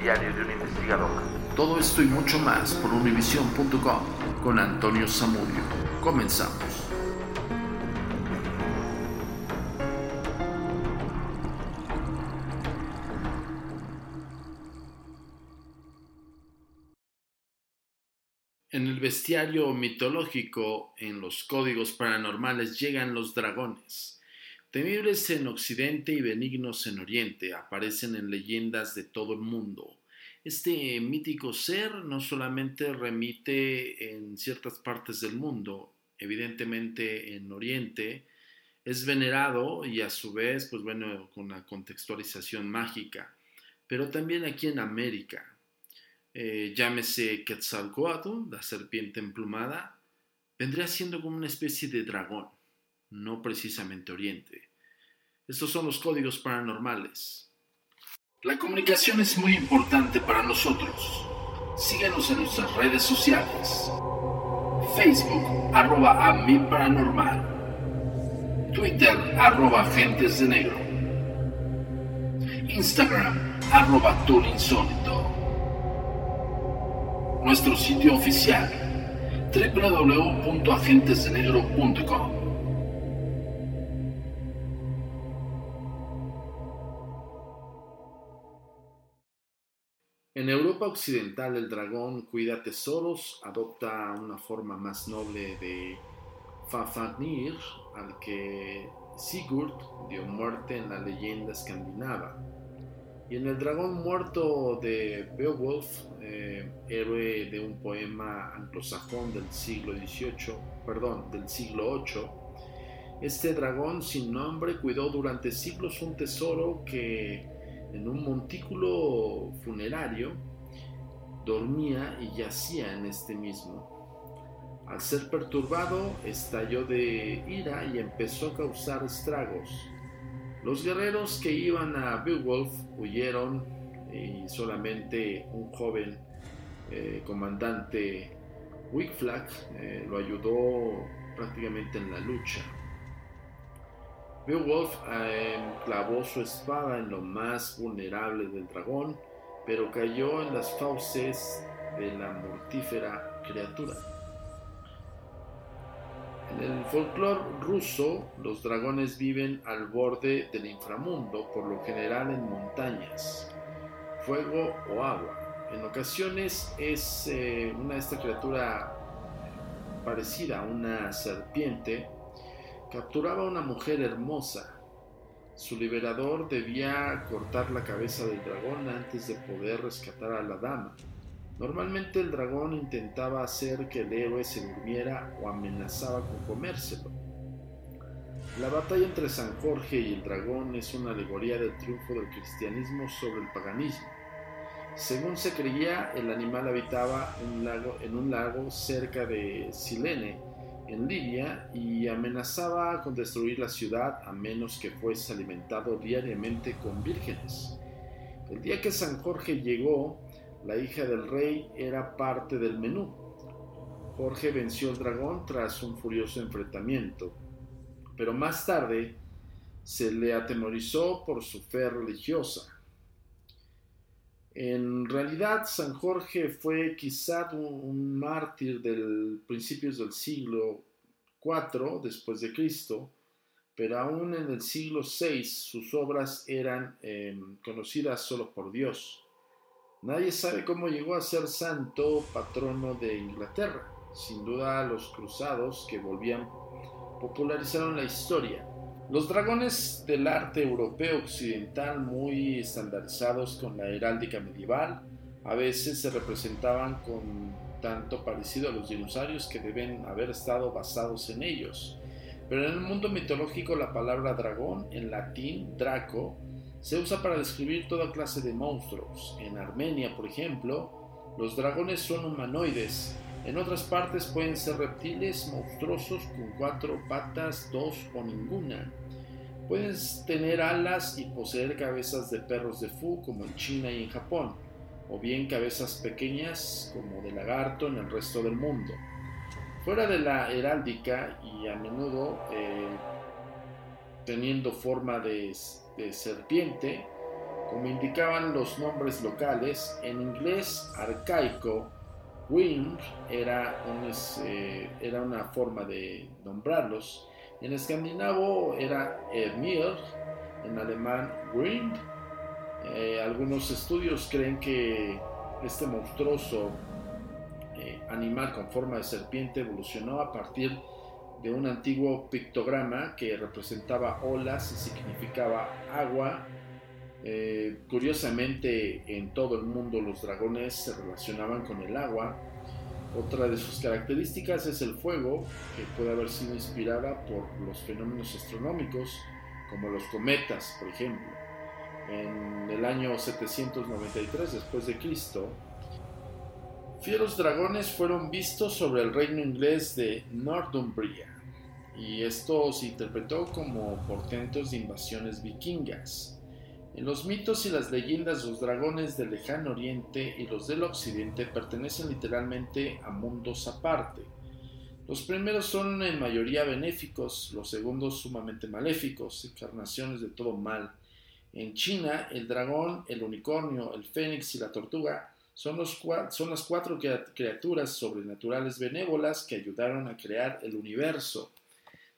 diario de un investigador. Todo esto y mucho más por univision.com con Antonio Zamudio. Comenzamos. En el bestiario mitológico, en los códigos paranormales, llegan los dragones. Temibles en Occidente y benignos en Oriente, aparecen en leyendas de todo el mundo. Este mítico ser no solamente remite en ciertas partes del mundo, evidentemente en Oriente, es venerado y a su vez, pues bueno, con una contextualización mágica, pero también aquí en América. Eh, llámese Quetzalcoatl, la serpiente emplumada, vendría siendo como una especie de dragón, no precisamente Oriente. Estos son los códigos paranormales. La comunicación es muy importante para nosotros. Síguenos en nuestras redes sociales. Facebook, arroba a. Twitter, arroba agentes de negro. Instagram, arroba insólito. Nuestro sitio oficial, www.agentesdenegro.com. En Europa Occidental el dragón cuida tesoros, adopta una forma más noble de Fafnir, al que Sigurd dio muerte en la leyenda escandinava. Y en el dragón muerto de Beowulf, eh, héroe de un poema anglosajón del siglo XVIII, perdón, del siglo VIII, este dragón sin nombre cuidó durante siglos un tesoro que en un montículo funerario, dormía y yacía en este mismo. Al ser perturbado, estalló de ira y empezó a causar estragos. Los guerreros que iban a Beowulf huyeron y solamente un joven eh, comandante Wickflag eh, lo ayudó prácticamente en la lucha. Beowulf eh, clavó su espada en lo más vulnerable del dragón, pero cayó en las fauces de la mortífera criatura. En el folclore ruso, los dragones viven al borde del inframundo, por lo general en montañas, fuego o agua. En ocasiones es eh, una esta criatura parecida a una serpiente, capturaba a una mujer hermosa. Su liberador debía cortar la cabeza del dragón antes de poder rescatar a la dama. Normalmente el dragón intentaba hacer que el héroe se durmiera o amenazaba con comérselo. La batalla entre San Jorge y el dragón es una alegoría del triunfo del cristianismo sobre el paganismo. Según se creía, el animal habitaba en un lago cerca de Silene, en Libia, y amenazaba con destruir la ciudad a menos que fuese alimentado diariamente con vírgenes. El día que San Jorge llegó, la hija del rey era parte del menú. Jorge venció al dragón tras un furioso enfrentamiento, pero más tarde se le atemorizó por su fe religiosa. En realidad, San Jorge fue quizá un, mártir del principios del siglo IV después de Cristo, pero aún en el siglo VI sus obras eran eh, conocidas solo por Dios. Nadie sabe cómo llegó a ser santo patrono de Inglaterra. Sin duda los cruzados que volvían popularizaron la historia. Los dragones del arte europeo occidental muy estandarizados con la heráldica medieval a veces se representaban con tanto parecido a los dinosaurios que deben haber estado basados en ellos. Pero en el mundo mitológico la palabra dragón, en latín draco, se usa para describir toda clase de monstruos. En Armenia, por ejemplo, los dragones son humanoides. En otras partes pueden ser reptiles monstruosos con cuatro patas, dos o ninguna. Pueden tener alas y poseer cabezas de perros de Fu como en China y en Japón, o bien cabezas pequeñas como de lagarto en el resto del mundo. Fuera de la heráldica y a menudo eh, teniendo forma de serpiente, como indicaban los nombres locales, en inglés arcaico, wing era, eh, era una forma de nombrarlos, en escandinavo era Emir, en alemán Grind. Eh, algunos estudios creen que este monstruoso eh, animal con forma de serpiente evolucionó a partir de un antiguo pictograma que representaba olas y significaba agua. Eh, curiosamente, en todo el mundo los dragones se relacionaban con el agua. Otra de sus características es el fuego, que puede haber sido inspirada por los fenómenos astronómicos, como los cometas, por ejemplo. En el año 793 después de Cristo, fieros dragones fueron vistos sobre el reino inglés de Northumbria y esto se interpretó como portentos de invasiones vikingas. En los mitos y las leyendas los dragones del lejano oriente y los del occidente pertenecen literalmente a mundos aparte. Los primeros son en mayoría benéficos, los segundos sumamente maléficos, encarnaciones de todo mal. En China, el dragón, el unicornio, el fénix y la tortuga son, son las cuatro criaturas sobrenaturales benévolas que ayudaron a crear el universo.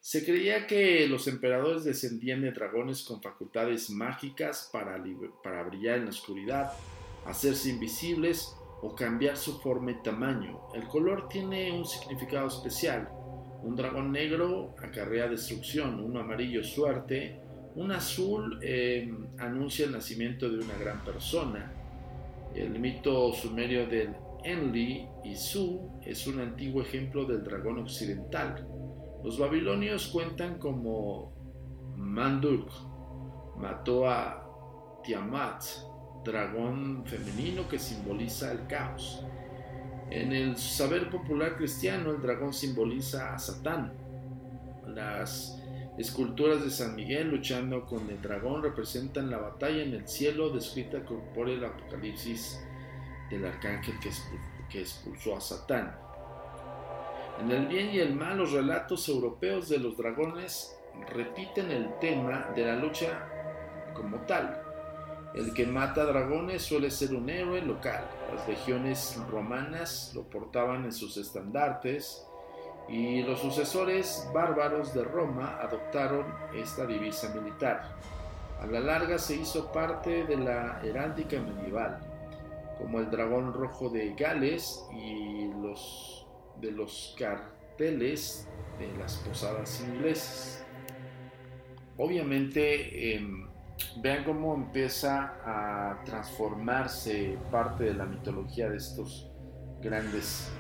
Se creía que los emperadores descendían de dragones con facultades mágicas para, brillar en la oscuridad, hacerse invisibles o cambiar su forma y tamaño. El color tiene un significado especial. Un dragón negro acarrea destrucción, un amarillo suerte, un azul em, anuncia el nacimiento de una gran persona. El mito sumerio del Enli y Su es un antiguo ejemplo del dragón occidental. Los babilonios cuentan como Manduk mató a Tiamat, dragón femenino que simboliza el caos. En el saber popular cristiano, el dragón simboliza a Satán. Las esculturas de San Miguel luchando con el dragón representan la batalla en el cielo descrita por el Apocalipsis del arcángel que expulsó a Satán. En el bien y el mal, los relatos europeos de los dragones repiten el tema de la lucha como tal. El que mata dragones suele ser un héroe local. Las legiones romanas lo portaban en sus estandartes y los sucesores bárbaros de Roma adoptaron esta divisa militar. A la larga se hizo parte de la heráldica medieval, como el dragón rojo de Gales y los de los carteles de las posadas inglesas. Obviamente, em, vean cómo empieza a transformarse parte de la mitología de estos grandes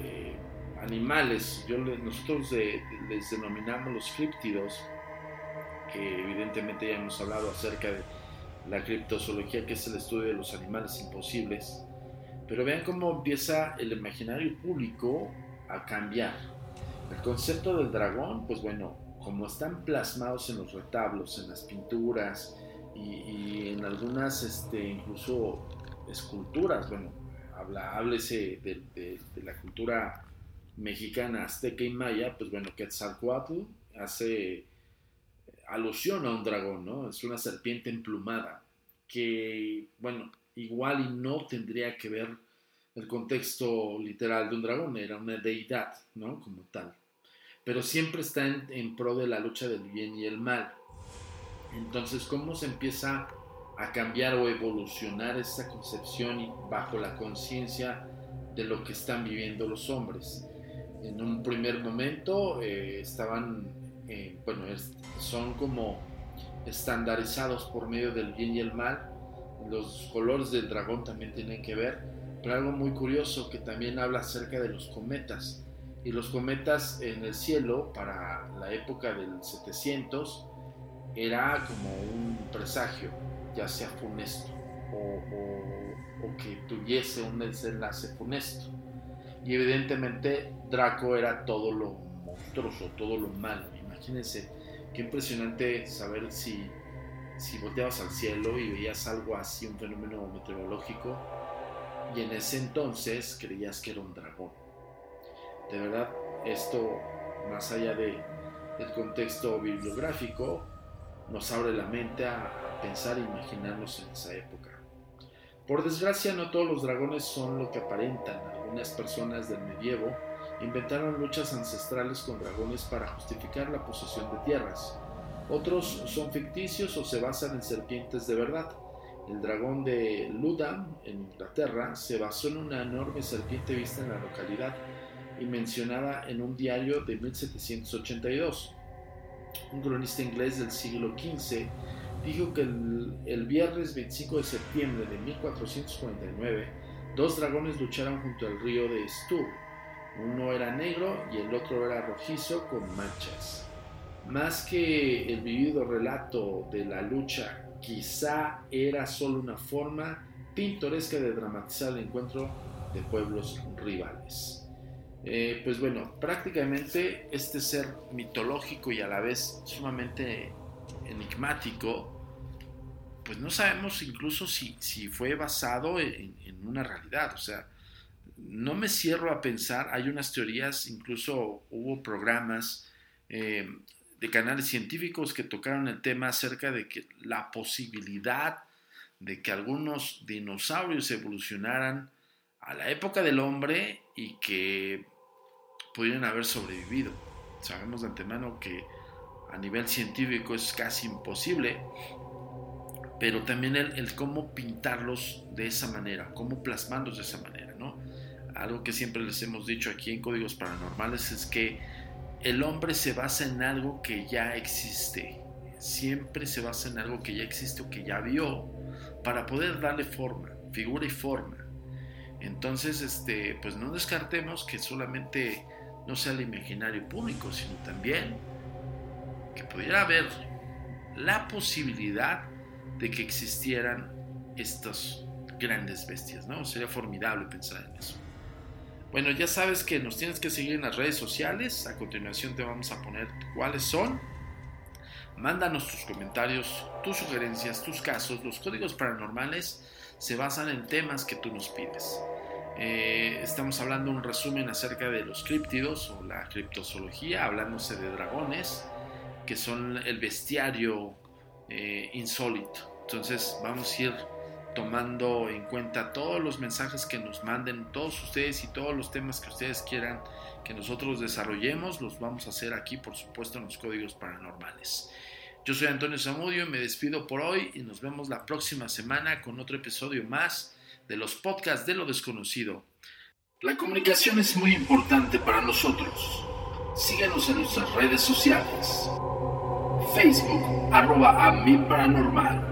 eh, animales. Yo, nosotros les denominamos los críptidos, que evidentemente ya hemos hablado acerca de la criptozoología, que es el estudio de los animales imposibles. Pero vean cómo empieza el imaginario público a cambiar. El concepto del dragón, pues bueno, como están plasmados en los retablos, en las pinturas y, en algunas, este, incluso esculturas, bueno, habla, háblese de, de, la cultura mexicana, azteca y maya, pues bueno, Quetzalcoatl hace alusión a un dragón, ¿no? Es una serpiente emplumada, que, bueno, igual y no tendría que ver el contexto literal de un dragón, era una deidad, ¿no? Como tal pero siempre está en, pro de la lucha del bien y el mal. Entonces, ¿cómo se empieza a cambiar o evolucionar esta concepción y bajo la conciencia de lo que están viviendo los hombres? En un primer momento eh, estaban, eh, bueno, son como estandarizados por medio del bien y el mal. Los colores del dragón también tienen que ver, pero algo muy curioso que también habla acerca de los cometas y los cometas en el cielo para la época del 700 era como un presagio, ya sea funesto o, o, que tuviese un desenlace funesto. Y evidentemente Draco era todo lo monstruoso, todo lo malo. Imagínense qué impresionante saber si, si volteabas al cielo y veías algo así, un fenómeno meteorológico, y en ese entonces creías que era un dragón de verdad, esto, más allá de, del contexto bibliográfico, nos abre la mente a, pensar e imaginarnos en esa época. Por desgracia, no todos los dragones son lo que aparentan. Algunas personas del medievo inventaron luchas ancestrales con dragones para justificar la posesión de tierras. Otros son ficticios o se basan en serpientes de verdad. El dragón de Ludham, en Inglaterra, se basó en una enorme serpiente vista en la localidad y mencionada en un diario de 1782. Un cronista inglés del siglo XV dijo que el, viernes 25 de septiembre de 1449, dos dragones lucharon junto al río de Stour. Uno era negro y el otro era rojizo con manchas. Más que el vivido relato de la lucha, quizá era solo una forma pintoresca de dramatizar el encuentro de pueblos rivales. Eh, pues bueno, prácticamente este ser mitológico y a la vez sumamente enigmático, pues no sabemos incluso si, si fue basado en, una realidad. O sea, no me cierro a pensar, hay unas teorías, incluso hubo programas eh, de canales científicos que tocaron el tema acerca de que la posibilidad de que algunos dinosaurios evolucionaran a la época del hombre y que pudieran haber sobrevivido. Sabemos de antemano que a nivel científico es casi imposible, pero también el, cómo pintarlos de esa manera, cómo plasmarlos de esa manera, ¿no? Algo que siempre les hemos dicho aquí en Códigos Paranormales es que el hombre se basa en algo que ya existe, siempre se basa en algo que ya existe o que ya vio para poder darle forma, figura y forma. Entonces, este, pues no descartemos que solamente no sea el imaginario público, sino también que pudiera haber la posibilidad de que existieran estas grandes bestias, ¿no? Sería formidable pensar en eso. Bueno, ya sabes que nos tienes que seguir en las redes sociales. A continuación te vamos a poner cuáles son. Mándanos tus comentarios, tus sugerencias, tus casos. Los códigos paranormales se basan en temas que tú nos pides. Eh, estamos hablando un resumen acerca de los críptidos o la criptozoología, hablándose de dragones, que son el bestiario eh, insólito. Entonces vamos a ir tomando en cuenta todos los mensajes que nos manden todos ustedes y todos los temas que ustedes quieran que nosotros desarrollemos, los vamos a hacer aquí, por supuesto, en los códigos paranormales. Yo soy Antonio Zamudio y me despido por hoy y nos vemos la próxima semana con otro episodio más de los podcasts de lo desconocido. La comunicación es muy importante para nosotros. Síguenos en nuestras redes sociales. Facebook, arroba a mi paranormal.